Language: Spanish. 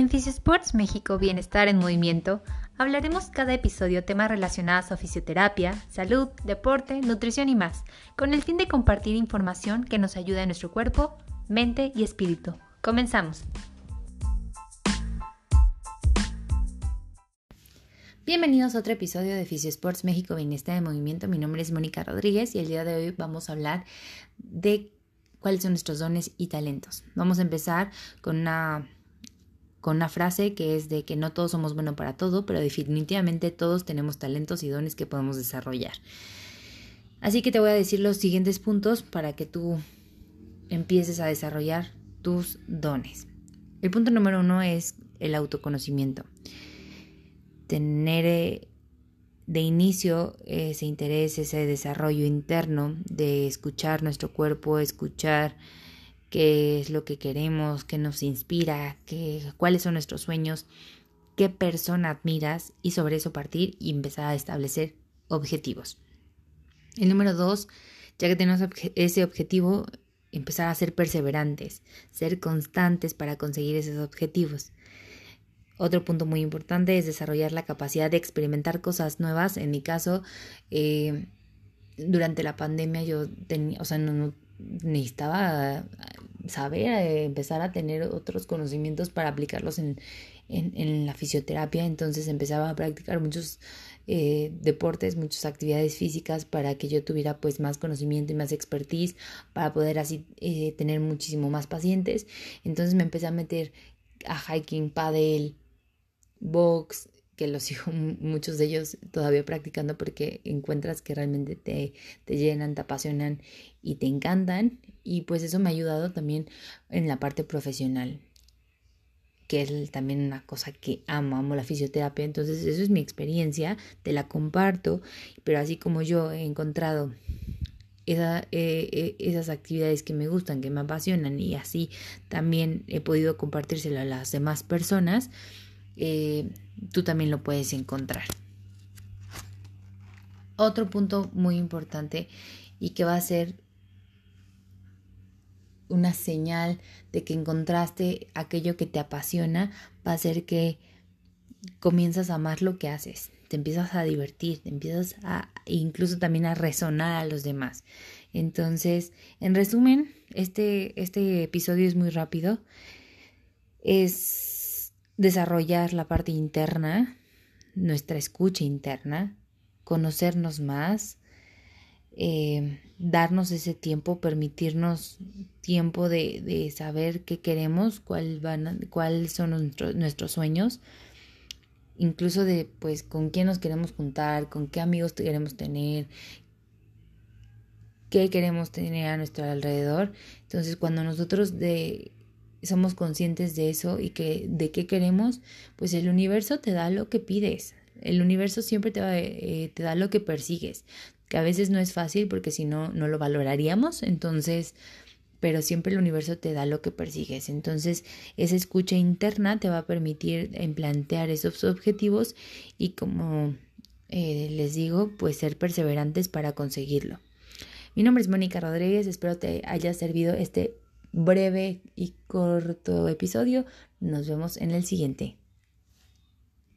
En Sports México Bienestar en Movimiento hablaremos cada episodio temas relacionados a fisioterapia, salud, deporte, nutrición y más, con el fin de compartir información que nos ayude a nuestro cuerpo, mente y espíritu. Comenzamos. Bienvenidos a otro episodio de Sports México Bienestar en Movimiento. Mi nombre es Mónica Rodríguez y el día de hoy vamos a hablar de cuáles son nuestros dones y talentos. Vamos a empezar con una con una frase que es de que no todos somos buenos para todo, pero definitivamente todos tenemos talentos y dones que podemos desarrollar. Así que te voy a decir los siguientes puntos para que tú empieces a desarrollar tus dones. El punto número uno es el autoconocimiento. Tener eh, de inicio ese interés, ese desarrollo interno de escuchar nuestro cuerpo, escuchar qué es lo que queremos, qué nos inspira, qué, cuáles son nuestros sueños, qué persona admiras y sobre eso partir y empezar a establecer objetivos. El número dos, ya que tenemos ese objetivo, empezar a ser perseverantes, ser constantes para conseguir esos objetivos. Otro punto muy importante es desarrollar la capacidad de experimentar cosas nuevas. En mi caso, eh, durante la pandemia yo tenía, o sea, no, necesitaba saber, eh, empezar a tener otros conocimientos para aplicarlos en, en, la fisioterapia. Entonces empezaba a practicar muchos eh, deportes, muchas actividades físicas para que yo tuviera pues más conocimiento y más expertise para poder así eh, tener muchísimo más pacientes. Entonces me empecé a meter a hiking, paddle, box, que los sigo muchos de ellos todavía practicando porque encuentras que realmente te, te llenan, te apasionan y te encantan. Y pues eso me ha ayudado también en la parte profesional que es también una cosa que amo, amo la fisioterapia, entonces eso es mi experiencia, te la comparto, pero así como yo he encontrado eh, eh, esas actividades que me gustan, que me apasionan y así también he podido compartírselo a las demás personas, eh, tú también lo puedes encontrar. Otro punto muy importante y que va a ser una señal de que encontraste aquello que te apasiona, va a ser que comienzas a amar lo que haces, te empiezas a divertir, te empiezas a incluso también a resonar a los demás. Entonces, en resumen, este, este episodio es muy rápido. Es desarrollar la parte interna, nuestra escucha interna, conocernos más, eh, darnos ese tiempo, permitirnos tiempo de, de saber qué queremos, cuáles son nuestros sueños, incluso de pues con quién nos queremos juntar, con qué amigos queremos tener, qué queremos tener a nuestro alrededor. Entonces, cuando nosotros de somos conscientes de eso y que de qué queremos, pues el universo te da lo que pides. El universo siempre te, va, eh, te da lo que persigues que a veces no es fácil porque si no, no lo valoraríamos, entonces, pero siempre el universo te da lo que persigues. Entonces, esa escucha interna te va a permitir plantear esos objetivos y como eh, les digo, pues ser perseverantes para conseguirlo. Mi nombre es Mónica Rodríguez, espero te haya servido este breve y corto episodio. Nos vemos en el siguiente.